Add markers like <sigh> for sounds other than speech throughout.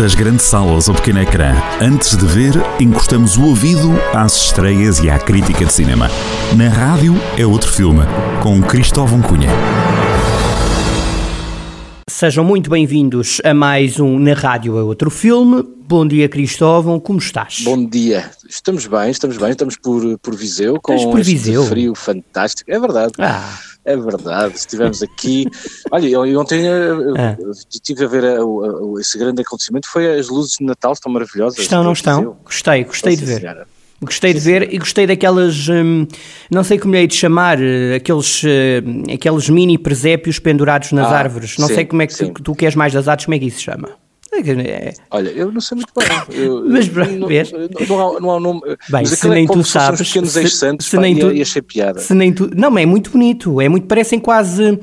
Das grandes salas ao pequeno ecrã, antes de ver, encostamos o ouvido às estreias e à crítica de cinema. Na rádio é outro filme, com Cristóvão Cunha. Sejam muito bem-vindos a mais um Na Rádio é Outro Filme. Bom dia, Cristóvão, como estás? Bom dia, estamos bem, estamos bem, estamos por, por Viseu, com Estamos por este Viseu? frio fantástico, é verdade, Ah. É verdade, estivemos aqui, olha, eu ontem eh, Ah. estive a ver a- o- o- esse grande acontecimento, foi as luzes de Natal, estão maravilhosas. Estão, não estão? Gostei, gostei de ver. senhora. Gostei de ver e gostei daquelas, hum, não sei como lhe hei de chamar, eh, aqueles, eh, aqueles mini presépios pendurados nas Ah, árvores. Não sim, sei como é que sim. tu, tu que és mais das artes, como é que isso se chama? É, Olha, eu não sei muito bem. eu- <laughs> Mas, eu- não, vês? não, há, não há nome. Bem, mas se nem é como tu se sabes, se- se pá, nem e, tu- e achei piada. Se nem tu, não, mas é muito bonito, é muito, parecem quase,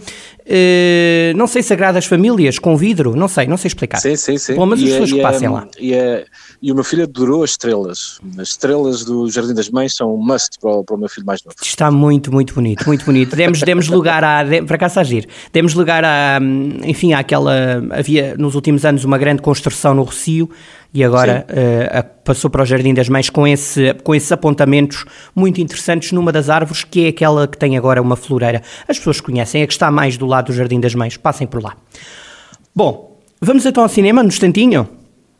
não sei, sagradas famílias com vidro, não sei, não sei explicar. Sim, sim, sim. Pelo menos as E é- pessoas que é- passem lá. E, é- e o meu filho adorou as estrelas. As estrelas do Jardim das Mães são um must para o, para o meu filho mais novo. Está muito, muito bonito, muito bonito. Demos, demos lugar a, de- para cá agir, demos lugar a, enfim, àquela, havia nos últimos anos uma grande construção no Rocio e agora a- passou para o Jardim das Mães com, esse, com esses apontamentos muito interessantes numa das árvores que é aquela que tem agora uma floreira. As pessoas conhecem, a que está mais do lado do Jardim das Mães, passem por lá. Bom, vamos então ao cinema, no instantinho?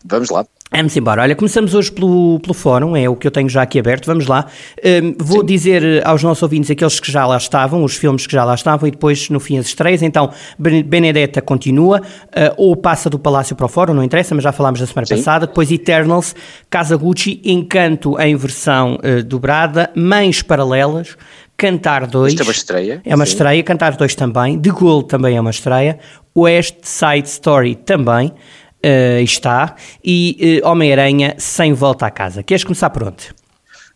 Vamos lá. Vamos embora. Olha, começamos hoje pelo, pelo fórum, é o que eu tenho já aqui aberto. Vamos lá. Hum, vou dizer eh, aos nossos ouvintes aqueles que já lá estavam, os filmes que já lá estavam, e depois no fim as estreias. Então, Ben- Benedetta continua, eh, ou passa do Palácio para o Fórum, não interessa, mas já falámos da semana Sim. passada. Depois Eternals, Casa Gucci, Encanto em versão eh, dobrada, Mães Paralelas, Cantar 2. Isto é uma estreia. É uma Sim. estreia, Cantar 2 também, The Goal também é uma estreia, West Side Story também eh, está, e eh, Homem-Aranha sem volta à casa. Queres começar por onde?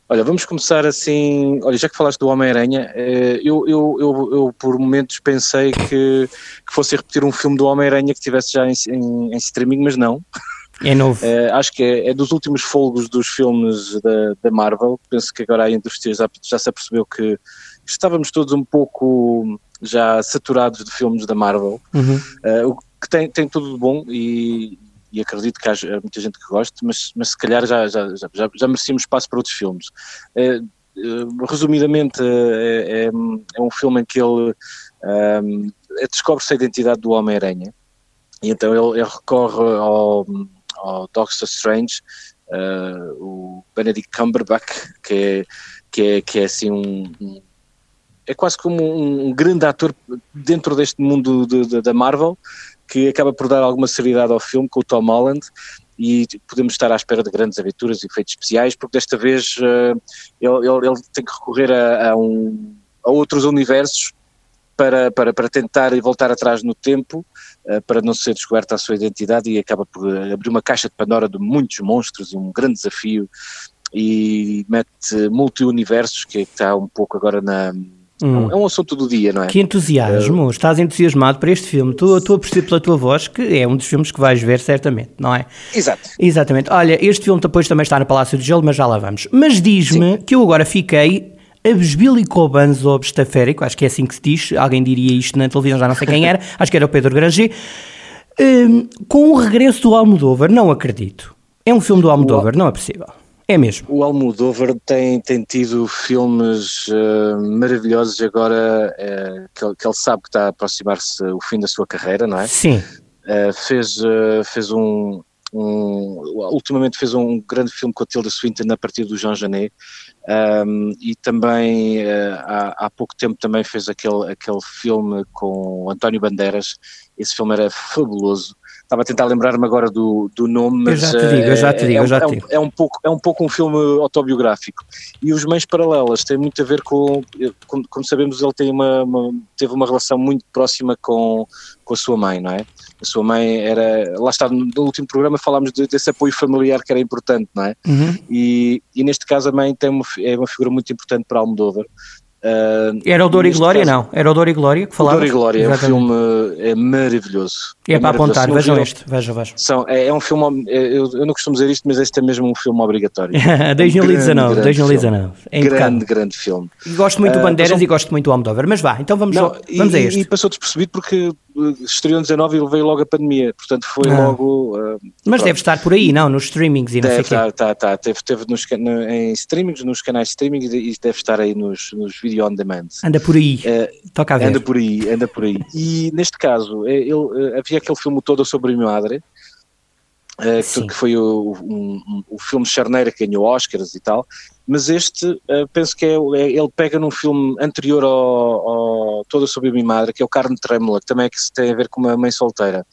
Olha, vamos começar assim. Olha, já que falaste do Homem-Aranha, eh, eu, eu, eu, eu por momentos pensei que, que fosse repetir um filme do Homem-Aranha que tivesse já em, em, em streaming, mas não. É novo. <laughs> Acho que é, é dos últimos folgos dos filmes da, da Marvel. Penso que agora a indústria já, já se apercebeu que estávamos todos um pouco já saturados de filmes da Marvel. Uhum. O que tem, tem tudo de bom e, e acredito que haja muita gente que goste, mas, mas se calhar já, já, já, já, merecíamos espaço para outros filmes. Eh, eh, resumidamente, eh, é, é um filme em que ele ehm, descobre-se a identidade do Homem-Aranha e então ele, ele recorre ao, ao Doctor Strange, eh, o Benedict Cumberbatch, que é, que é, que é assim um, um- é quase como um, um grande ator dentro deste mundo de- de- da Marvel, que acaba por dar alguma seriedade ao filme com o Tom Holland e podemos estar à espera de grandes aventuras e efeitos especiais, porque desta vez eh, ele, ele- ele tem que recorrer a, a um- a outros universos para, para, para tentar voltar atrás no tempo, eh, para não ser descoberta a sua identidade e acaba por abrir uma caixa de Pandora de muitos monstros e um grande desafio e mete multi-universos, que está um pouco agora na... Hum. É um assunto do dia, não é? Que entusiasmo, estás entusiasmado para este filme. Estou estou a perceber pela tua voz que é um dos filmes que vais ver certamente, não é? Exato. Exatamente. Olha, este filme depois também está no Palácio do Gelo, mas já lá vamos. Mas diz-me que eu agora fiquei abesbilicobanzo obstaférico, acho que é assim que se diz, alguém diria isto na televisão, já não sei quem era, <laughs> acho que era o Pedro Granger, Hum, com o regresso do Almodóvar, não acredito. É um filme do Almodóvar, não é possível. É mesmo. O Almodóvar tem, tem tido filmes eh, maravilhosos e agora eh, que, ele, que ele sabe que está a aproximar-se o fim da sua carreira, não é? Sim. Uh, fez, uh, fez um, um- ultimamente fez um grande filme com a Tilda Swinton a partir do Jean Genet um, e também uh, há, há pouco tempo também fez aquele, aquele filme com António Bandeiras esse filme era fabuloso estava a tentar lembrar-me agora do, do nome Eu mas já te digo, eu já te uh, digo, é, eu já é te um- digo. é um pouco é um pouco um filme autobiográfico e os Mães Paralelas têm muito a ver com como, como sabemos ele tem uma, uma- teve uma relação muito próxima com, com a sua mãe, não é? A sua mãe era, lá está, no último programa falámos de- desse apoio familiar que era importante, não é? Uhum. E, e neste caso a mãe tem uma, é uma figura muito importante para Almodóvar. Ah, Era o Dor e Glória, caso- não? Era o Dor e Glória que falava? Dor e Glória é um filme é maravilhoso. É para maravilhoso. apontar, Se não vejam este, vejam, vejam. São, é, é um filme, é, eu, eu não costumo dizer isto, mas este é mesmo um filme obrigatório. 2019, <laughs> grande 2019. É impecável. grande, grande filme. E Gosto muito do Ah, Bandeiras passou- e gosto muito do Almodóvar, mas vá, então vamos, Não, ao- vamos e, a e- este. E passou despercebido porque estreou em 19 e veio logo a pandemia, portanto foi ah. logo. Uh, Mas pronto. deve estar por aí, não? Nos streamings e não deve, sei tá, tá, tá, teve, teve nos, no, em streamings, nos canais de streaming e deve estar aí nos, nos video on demand. Anda por aí, uh, toca a ver. Anda por aí, anda por aí. E neste caso, é, ele, uh, havia aquele filme todo sobre o madre, uh, que foi o, um, o filme Charneira que ganhou Oscars e tal, mas este uh, penso que é, é, ele pega num filme anterior ao, ao Toda sobre a minha madre, que é o Carne Trêmula, que também é que tem a ver com uma mãe solteira.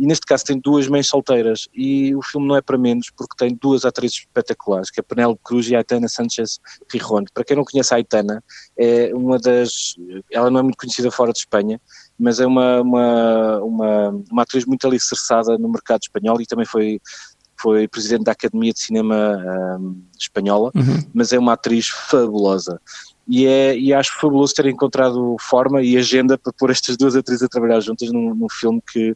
E neste caso tem duas mães solteiras e o filme não é para menos porque tem duas atrizes espetaculares, que é a Penélope Cruz e a Aitana Sanchez Rirron. Para quem não conhece a Aitana, é uma das, ela não é muito conhecida fora de Espanha, mas é uma, uma, uma, uma atriz muito alicerçada no mercado espanhol e também foi foi presidente da Academia de Cinema um, Espanhola, uhum. mas é uma atriz fabulosa. E, é, e acho fabuloso ter encontrado forma e agenda para pôr estas duas atrizes a trabalhar juntas num, num filme que,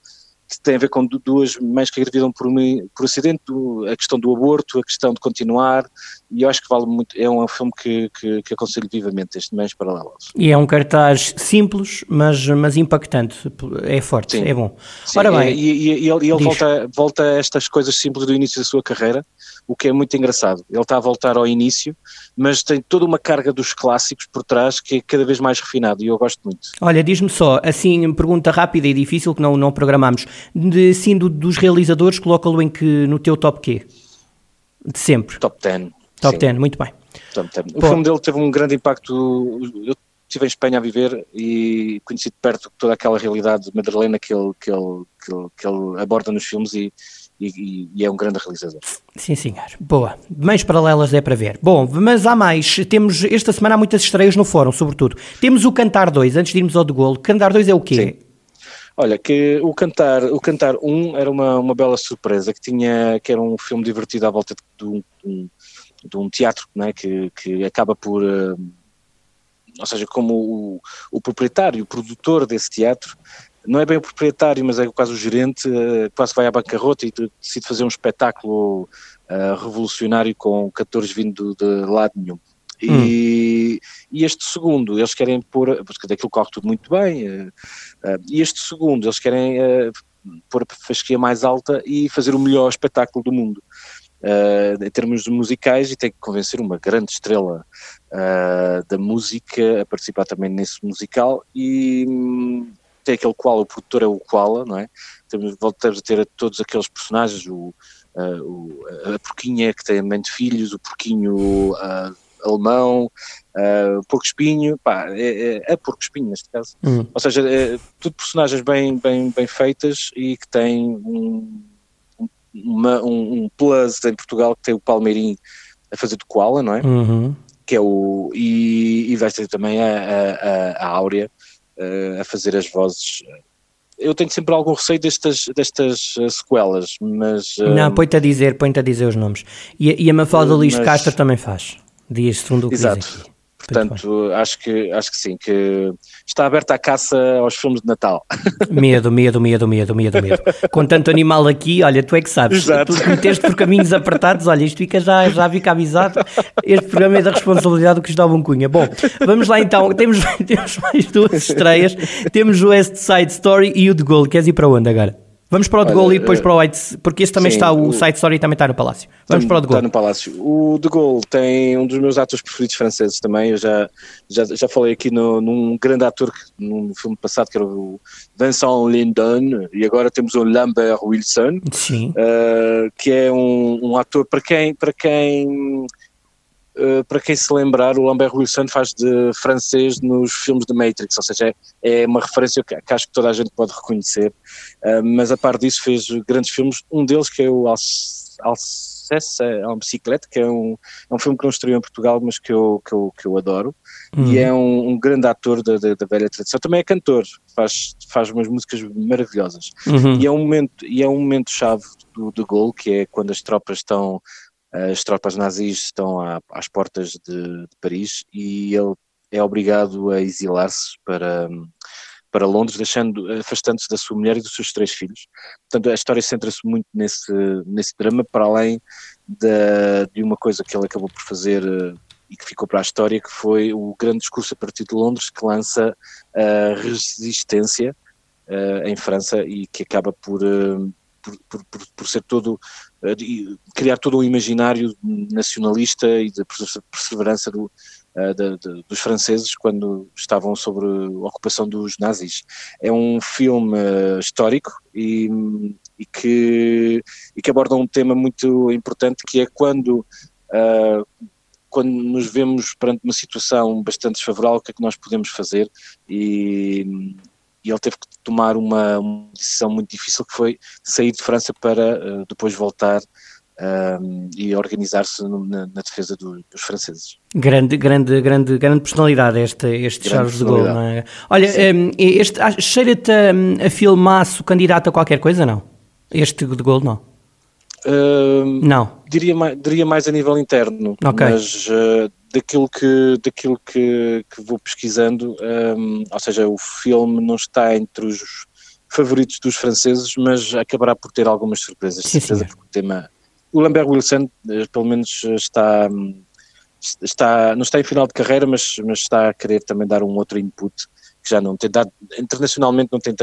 que tem a ver com duas mães que engravidam por, por acidente, a questão do aborto, a questão de continuar, e eu acho que vale muito, é um filme que, que, que aconselho vivamente, este Mães Paralelas. E é um cartaz simples, mas, mas impactante, é forte, Sim. é bom. Sim, Ora bem, e, e, e ele, ele volta, volta a estas coisas simples do início da sua carreira, o que é muito engraçado. Ele está a voltar ao início, mas tem toda uma carga dos clássicos por trás que é cada vez mais refinado e eu gosto muito. Olha, diz-me só, assim, pergunta rápida e difícil que não, não programamos, de, assim, do, dos realizadores, coloca-lo em que, no teu top quê? De sempre? Top 10. Top 10, muito bem. Top 10. O Pô. filme dele teve um grande impacto, eu estive em Espanha a viver e conheci de perto toda aquela realidade madrilena que ele, que ele, que ele, que ele aborda nos filmes e e, e, é um grande realizador. Sim, senhor. Boa. Meios paralelas é para ver. Bom, mas há mais. Temos, esta semana há muitas estreias no fórum, sobretudo. Temos o Cantar 2, antes de irmos ao de Golo. Cantar 2 é o quê? Olha, que o Cantar, o Cantar 1 era uma, uma bela surpresa, que tinha, que era um filme divertido à volta de, um, de um teatro, né, que, que acaba por... Uh, ou seja, como o, o proprietário, o produtor desse teatro, não é bem o proprietário, mas é quase o gerente, uh, quase vai à bancarrota e decide fazer um espetáculo uh, revolucionário com cantores vindo de lado nenhum. E, hum. e, este segundo, eles querem pôr, porque daquilo corre tudo muito bem, uh, uh, e este segundo, eles querem uh, pôr a fasquia mais alta e fazer o melhor espetáculo do mundo. em termos musicais, e tem que convencer uma grande estrela da música a participar também nesse musical, e um, tem aquele qual, o produtor é o Koala, não é? Temos, voltamos a ter todos aqueles personagens, o, uh, o, a porquinha que tem mãe de filhos, o porquinho uh, alemão, uh, porco espinho, pá, é, é, é porco espinho neste caso. Uhum. Ou seja, é, tudo personagens bem, bem, bem feitas e que têm um, uma, um, um plus em Portugal que tem o Palmeirim a fazer de koala, não é? Uhum. Que é o. E, e vai ter também a, a, a Áurea uh, a fazer as vozes. Eu tenho sempre algum receio destas, destas uh, sequelas, mas. Não, põe-te a dizer, põe-te a dizer os nomes. E, e a Mafalda Liz mas... Castro também faz. Dias segundo o que Exato. Portanto, acho que, acho que sim, que está aberta a caça aos filmes de Natal. <laughs> Medo, medo, medo, medo, medo, medo. Com tanto animal aqui, olha, tu é que sabes. Exato. Tu meteste por caminhos apertados, olha, isto fica já, já fica avisado. Este programa é da responsabilidade do Cristóvão Cunha. Bom, vamos lá então. Temos, <laughs> temos mais duas estreias. Temos o West Side Story e o The Gold. Queres ir para onde agora? Vamos para o de Gaulle e depois para o White, porque esse também sim, está, o, o Side Story também está no Palácio. Vamos para o de Gaulle. Está no Palácio. O de Gaulle tem um dos meus atores preferidos franceses também, eu já, já, já falei aqui no, num grande ator que, num filme passado que era o Vincent Lindon e agora temos o Lambert Wilson, uh, que é um, um ator para quem, para quem Uh, para quem se lembrar, o Lambert Wilson faz de francês nos filmes de Matrix, ou seja, é, é uma referência que, que, acho que toda a gente pode reconhecer, uh, mas a par disso fez grandes filmes, um deles que é o Alceste, é uma bicicleta, que é um, é um filme que não estreou em Portugal, mas que eu, que eu, que eu adoro, uhum. e é um, um, grande ator da, da, da, velha tradição, também é cantor, faz, faz umas músicas maravilhosas, uhum. e é um momento, e é um momento chave do, do gol, que é quando as tropas estão as tropas nazis estão às portas de, de, Paris e ele é obrigado a exilar-se para, para Londres, deixando, afastando-se da sua mulher e dos seus três filhos. Portanto, a história centra-se muito nesse, nesse drama, para além de, de uma coisa que ele acabou por fazer eh, e que ficou para a história, que foi o grande discurso a partir de Londres que lança a resistência uh, em França e que acaba por, uh, por, por, por, ser todo, uh, criar todo um imaginário nacionalista e de perseverança do, de, dos franceses quando estavam sobre a ocupação dos nazis. É um filme histórico e, e, que, e que aborda um tema muito importante que é quando quando nos vemos perante uma situação bastante desfavorável, o que é que nós podemos fazer? E, e ele teve que tomar uma, uma, decisão muito difícil, que foi sair de França para uh, depois voltar um, e organizar-se na, na, defesa do, dos franceses. Grande, grande, grande, grande personalidade este, este Charles de Gaulle, não é? Olha, um, este, cheira-te a, a filmaço candidato a qualquer coisa, não? Este de Gaulle, não? Uh, não. Diria mais, diria mais a nível interno, okay. mas uh, daquilo que, daquilo que, que vou pesquisando, um, ou seja, o filme não está entre os favoritos dos franceses, mas acabará por ter algumas surpresas, sim, certeza, porque o tema... O Lambert Wilson, eh, pelo menos, está, está, não está em final de carreira, mas, mas está a querer também dar um outro input que já não tem dado, internacionalmente não tem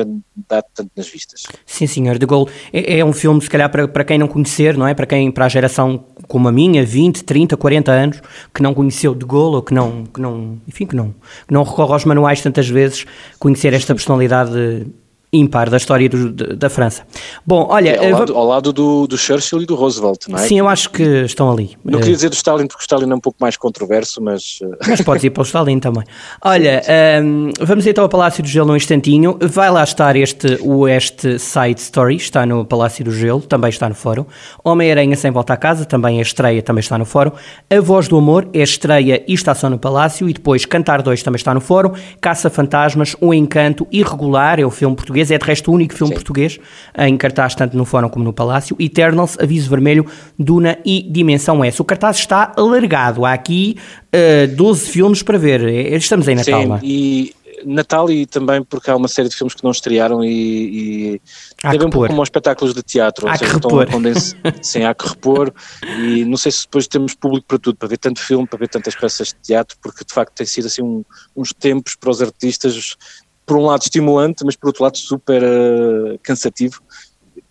dado tanto nas vistas. Sim, senhor, De Gaulle é, é, um filme, se calhar, para, para quem não conhecer, não é? Para quem, para a geração como a minha, 20, 30, 40 anos, que não conheceu De Gaulle, ou que não, que não enfim, que não, que não recorre aos manuais tantas vezes, conhecer esta personalidade ímpar da história do, da França. Bom, olha... É, ao, lado, ao lado do, do, Churchill e do Roosevelt, não é? Sim, eu acho que estão ali. Não queria dizer do Stalin, porque o Stalin é um pouco mais controverso, mas... Eh, <laughs> mas podes ir para o Stalin também. Olha, um, ehm, vamos então ao Palácio do Gelo num instantinho. Vai lá estar este West Side Story, está no Palácio do Gelo, também está no fórum. Homem-Aranha Sem Volta a Casa, também é estreia, também está no fórum. A Voz do Amor é estreia e está só no Palácio. E depois Cantar 2 também está no fórum. Caça Fantasmas, Um Encanto Irregular, é o filme português, é de resto o único filme Sim. português em cartaz tanto no Fórum como no Palácio. Eternals, Aviso Vermelho, Duna e Dimensão S. O cartaz está alargado. Há aqui uh, eh, 12 filmes para ver. É, estamos em Natal, Sim, é? e Natal e também porque há uma série de filmes que não estrearam e, e tem um pouco como aos espetáculos de teatro. Há que repor. <laughs> Sim, há que repor e não sei se depois temos público para tudo, para ver tanto filme, para ver tantas peças de teatro, porque de facto tem sido assim um, uns tempos para os artistas por um lado estimulante, mas por outro lado super uh, cansativo.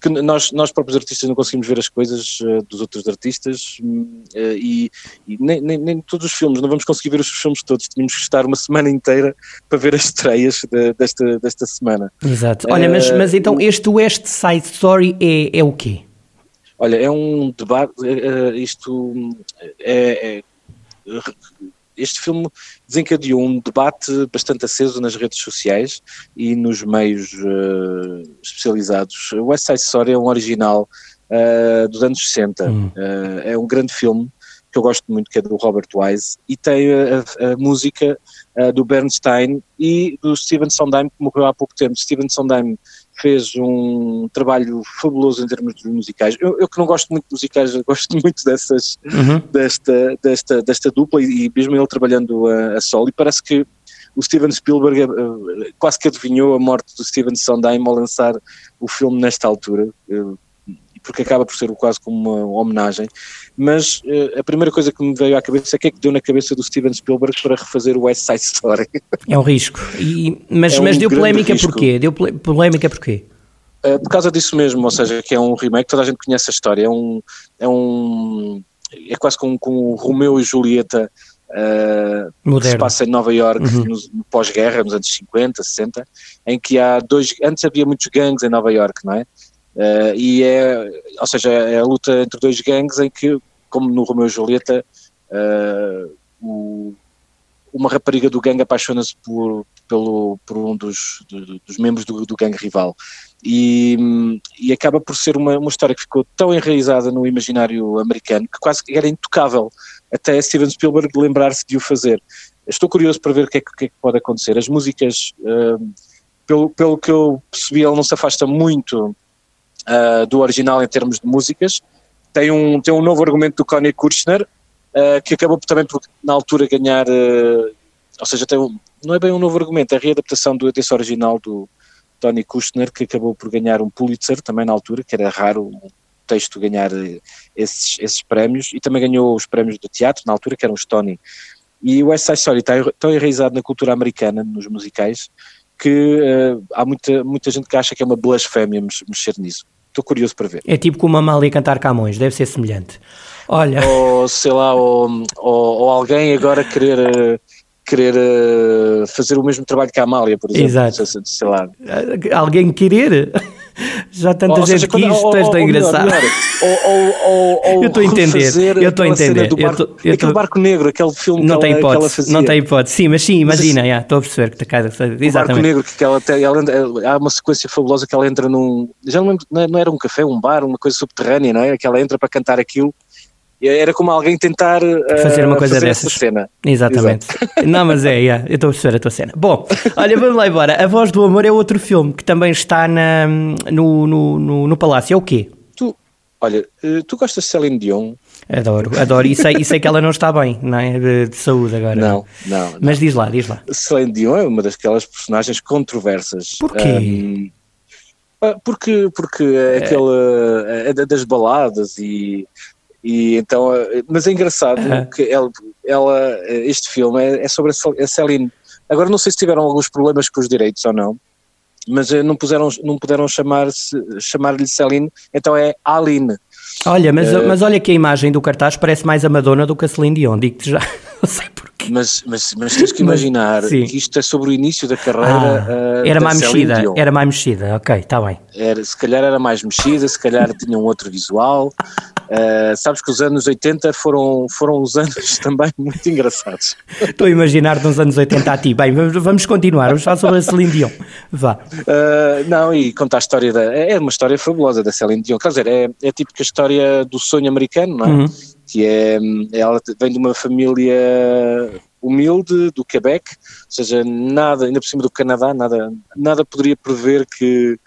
Que nós, nós próprios artistas não conseguimos ver as coisas uh, dos outros artistas uh, e, e nem, nem, nem, todos os filmes, não vamos conseguir ver os filmes todos, tínhamos que estar uma semana inteira para ver as estreias de, desta, desta semana. Exato. Olha, mas, mas então este West Side Story é, é o quê? Olha, é um debate, isto é, é este filme desencadeou um debate bastante aceso nas redes sociais e nos meios uh, especializados. O West Side Story é um original uh, dos anos 60, hum. uh, é um grande filme que eu gosto muito, que é do Robert Wise, e tem a, a música do Bernstein e do Steven Sondheim, que morreu há pouco tempo. Steven Sondheim fez um trabalho fabuloso em termos de musicais. Eu, eu que não gosto muito de musicais, <laughs> gosto muito dessas, uhum. desta, desta, desta dupla e, e mesmo ele trabalhando a, a solo. E parece que o Steven Spielberg uh, quase que adivinhou a morte do Steven Sondheim ao lançar o filme nesta altura. Uh, porque acaba por ser quase como uma homenagem, mas uh, a primeira coisa que me veio à cabeça é que é que deu na cabeça do Steven Spielberg para refazer o West Side Story. É um risco, e, mas, é mas deu polémica risco. porquê? Deu polémica porquê? Uh, por causa disso mesmo, ou seja, que é um remake, toda a gente conhece a história, é um, é um é quase como com o Romeu e Julieta uh, que se passa em Nova York uhum. no, no pós-guerra, nos anos 50, 60, em que há dois, antes havia muitos gangues em Nova York, não é? Uh, e é, ou seja, é a luta entre dois gangues em que, como no Romeu e Julieta, uh, o, uma rapariga do gangue apaixona-se por, pelo, por um dos, do, dos membros do, do gangue rival. E, e, acaba por ser uma, uma história que ficou tão enraizada no imaginário americano que quase era intocável até Steven Spielberg lembrar-se de o fazer. Estou curioso para ver o que é que, é pode acontecer. As músicas, uh, pelo, pelo que eu percebi, ele não se afasta muito uh, do original em termos de músicas. Tem um, tem um novo argumento do Connie Kirchner, uh, que acabou também por, na altura, ganhar. Uh, ou seja, tem um, não é bem um novo argumento, é a readaptação do, desse original do Tony Kushner, que acabou por ganhar um Pulitzer também na altura, que era raro um texto ganhar esses, esses prémios, e também ganhou os prémios do teatro na altura, que eram os Tony. E o West Side Story está tão enraizado na cultura americana, nos musicais, que uh, há muita, muita gente que acha que é uma blasfémia mexer nisso. Estou curioso para ver. É tipo como a Amália cantar Camões, deve ser semelhante. Olha. Ou sei lá, ou, ou, ou alguém agora querer. querer uh, fazer o mesmo trabalho que a Amália, por exemplo. Exato. Sei, sei lá. Alguém querer? Já tanta gente que isto és tão engraçado. eu estou a entender, eu estou a entender. Barco, eu tô, aquele barco negro, aquele filme não que, tem ela, hipótese, que ela fazia. Não tem hipótese, sim, mas sim, imagina, estou a perceber que está cara. Exatamente. O barco negro, que ela, ela, há uma sequência fabulosa que ela entra num. Já não lembro, não era um café, um bar, uma coisa subterrânea, não é? Que ela entra para cantar aquilo era como alguém tentar uh, fazer uma coisa fazer dessas. cena. Exatamente. Exato. Não, mas é, yeah, eu estou a perceber a tua cena. Bom, olha, vamos lá embora. A Voz do Amor é outro filme que também está na, no, no, no, no Palácio. É o quê? Tu, olha, eh, tu gostas de Celine Dion? Adoro, adoro. E sei, e sei que ela não está bem, não é? De, de saúde agora. Não, não. Mas não. diz lá, diz lá. Celine Dion é uma daquelas personagens controversas. Porquê? Um, porque, porque é aquele é das baladas e e então, eh, mas é engraçado que ela, ela, este filme é, é sobre a Celine. Agora não sei se tiveram alguns problemas com os direitos ou não, mas eh, não, puseram, não puderam chamar-lhe chamar Celine, então é Aline. Olha, mas, uh, mas olha que a imagem do cartaz parece mais a Madonna do que a Celine Dion, digo-te já, não sei porquê. Mas, mas, mas tens que imaginar mas, que isto é sobre o início da carreira ah, uh, Era mais mexida, Dion. era mais mexida, ok, está bem. Era, se calhar era mais mexida, se calhar tinha um outro visual, Uh, sabes que os anos 80 foram, foram os anos <laughs> também muito engraçados. Estou a imaginar nos anos 80 a ti. Bem, vamos, continuar, vamos falar sobre a Celine Dion. Vá. Uh, não, e contar a história da. É uma história fabulosa da Celine Dion. Quer dizer, é, é a típica história do sonho americano, não é? Uhum. Que é. Ela vem de uma família humilde do Quebec, ou seja, nada, ainda por cima do Canadá, nada, nada poderia prever que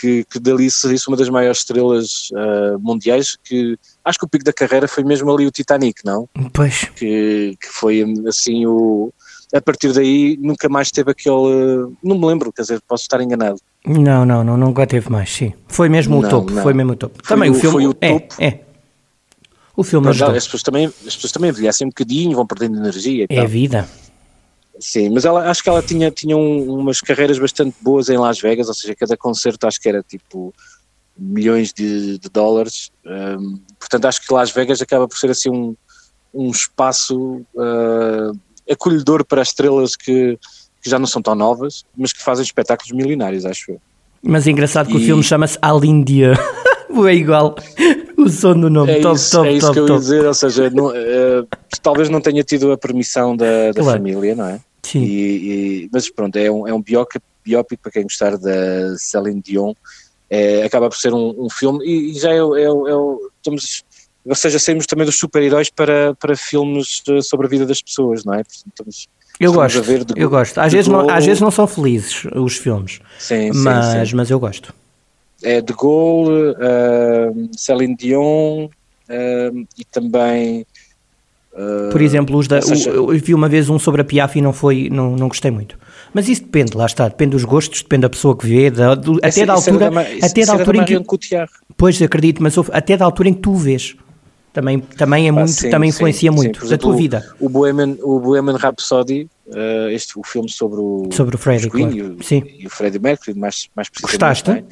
que, que dali saísse uma das maiores estrelas uh, mundiais, que acho que o pico da carreira foi mesmo ali o Titanic, não? Pois. Que, que foi assim o... A partir daí nunca mais teve aquele... Não me lembro, quer dizer, posso estar enganado. Não, não, não nunca teve mais, sim. Foi mesmo não, o topo, não. foi mesmo o topo. Foi também o, o filme... Foi o é, topo. É, O filme Mas, as, pessoas também, as pessoas também envelhecem um bocadinho, vão perdendo energia É tal. vida. Sim, mas ela, acho que ela tinha, tinha um, umas carreiras bastante boas em Las Vegas, ou seja, cada concerto acho que era tipo milhões de, de dólares. Um, portanto, acho que Las Vegas acaba por ser assim um, um espaço uh, acolhedor para estrelas que, que já não são tão novas, mas que fazem espetáculos milionários, acho eu. Mas é engraçado que e... o filme chama-se Alindia. É igual <laughs> o som do nome. É top, isso, top, é isso top, que eu ia dizer, ou seja, não, uh, talvez não tenha tido a permissão da, da Claro. família, não é? Sim. E, e- mas pronto, é um, é um biópico, biópico para quem gostar da Celine Dion, é, acaba por ser um, um filme e, e já é, o- é, é estamos, ou seja, saímos também dos super-heróis para, para filmes eh, sobre a vida das pessoas, não é? Portanto, estamos- Eu gosto, a ver de eu go- gosto. Às vezes, não, às vezes não são felizes os filmes, sim, sim, mas, sim. mas eu gosto. É de Gaulle, uh, Celine Dion uh, e também uh, Por exemplo, os da, seja- o- eu vi uma vez um sobre a Piaf e não, foi, não, não gostei muito. Mas isso depende, lá está, depende dos gostos, depende da pessoa que vê, da, do- até da altura, esse- até da altura em que, pois acredito, mas houve- até da altura em que tu o vês. Também, também é muito, sim, também sim, influencia sim. muito Por da tua exemplo, vida. O Bohemian, o Bohemian Rhapsody, uh, este, o filme sobre o, Sobre o Freddie, claro. e, o, Sim. e o Freddie Mercury, mais, mais precisamente. Gostaste?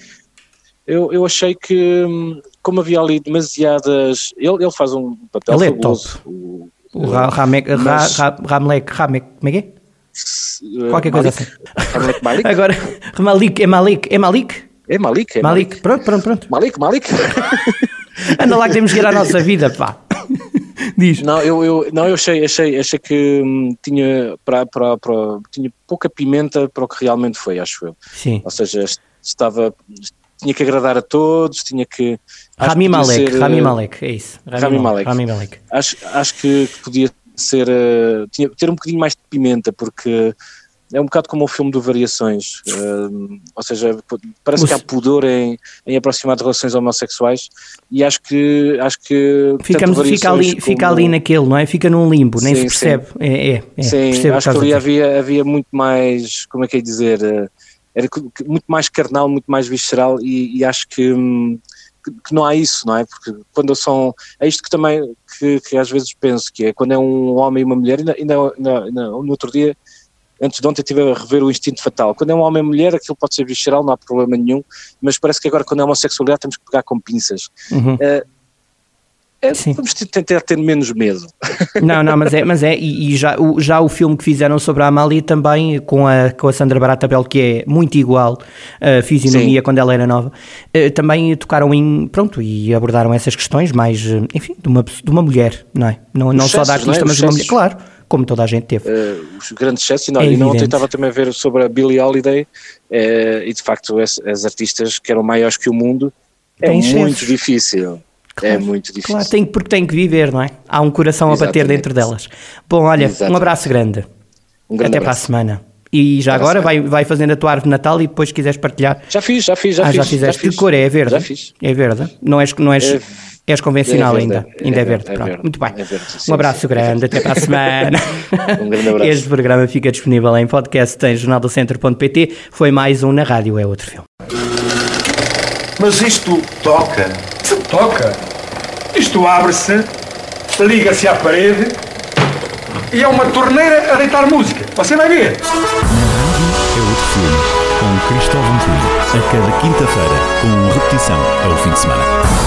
É? Eu, eu achei que, hum, como havia ali demasiadas. Ele, ele faz um papel Ele é fabuloso. O, O Ra- Ramek, Ra- mas- Ra- Ramlek, Ramek, como é que é? uh, Qualquer coisa Malik? assim. Malik, Malik? <laughs> Agora, Malik, é Malik, é Malik? É Malik, é Malik, pronto, pronto, pronto. Malik, Malik. <laughs> Anda lá que temos que ir à nossa vida, pá. <laughs> Diz. Não, eu, eu, não, eu achei, achei, achei que hum, tinha, para, para, para, tinha pouca pimenta para o que realmente foi, acho eu. Sim. Ou seja, estava, tinha que agradar a todos, tinha que. Rami Malek, ser, Rami eh, Malek, é isso. Rami Malek. Rami Malek. Acho, acho que podia ser. eh, tinha, ter um bocadinho mais de pimenta, porque é um bocado como o filme do Variações. eh, ou seja, parece que há pudor em, em aproximar de relações homossexuais e acho que. Acho que Ficamos, fica, ali, Variações fica como- ali naquele, não é? Fica num limbo, nem Sim, se percebe. É, é, é, Sim, acho que ali havia, havia muito mais, como é que é dizer, eh, era muito mais carnal, muito mais visceral e, e acho que, hum, que, que não há isso, não é? Porque quando são, é isto que também, que, que às vezes penso, que é quando é um homem e uma mulher, ainda, ainda- ainda- no outro dia antes de ontem estive a rever o Instinto Fatal. Quando é um homem e mulher, aquilo pode ser visceral, não há problema nenhum, mas parece que agora quando é homossexualidade temos que pegar com pinças. Uhum. Uh, é, vamos tentar ter menos medo. <laughs> Não, não, mas é, mas é e, e, já, o, já o filme que fizeram sobre a Amália também, com a, com a Sandra Baratabel, que é muito igual a fisionomia Sim. quando ela era nova, eh, também tocaram em, pronto, e abordaram essas questões mais, eh, enfim, de uma, de uma mulher, não é? Não, não só da artista, é? mas de uma mulher, claro, como toda a gente teve. Uh, os grandes excessos, e não, é e não ontem estava também a ver sobre a Billie Holiday, e de facto as, as artistas que eram maiores que o mundo, é Tem muito chefes. difícil. É claro, é muito difícil. Claro, tem, porque tem que viver, não é? Há um coração Exatamente. a bater dentro delas. Bom, olha, Exatamente. um abraço grande. Um grande Até abraço. para a semana. E já agora vai, vai fazendo a tua árvore de Natal e depois quiseres partilhar. Já fiz, já fiz, já ah, fiz. Já fizeste. Já fiz. Que cor é? É verde? Já fiz. É verde? Não és, não és, é, és convencional é ainda? É, ainda é verde. É verde. Muito bem. É verde, sim, um abraço sim, grande, até para a semana. <laughs> um grande abraço. Este programa fica disponível em podcast em jornaldocentro.pt. Foi mais um Na Rádio é Outro Filme. Mas isto toca. Toca. Isto abre-se, liga-se à parede e é uma torneira a deitar música. Você vai ver. Na rádio é outro filme, com Cristóvão Cunha, a cada quinta-feira, com repetição ao fim de semana.